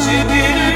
记得。